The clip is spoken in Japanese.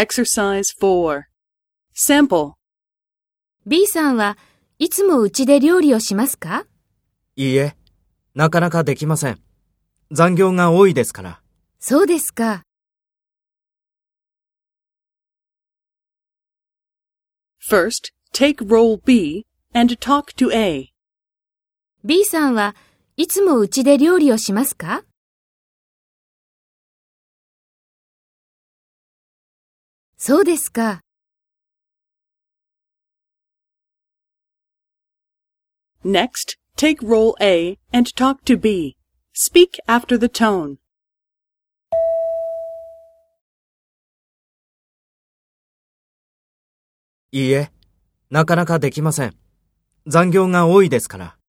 Exercise 4. Sample. B さんはいつもうちで料理をしますか？いいえ、なかなかできません。残業が多いですから。そうですか。First, take role B and talk to A. B さんはいつもうちで料理をしますか？そうですか。Next, take role A and talk to B. Speak after the tone. いいえ、なかなかできません。残業が多いですから。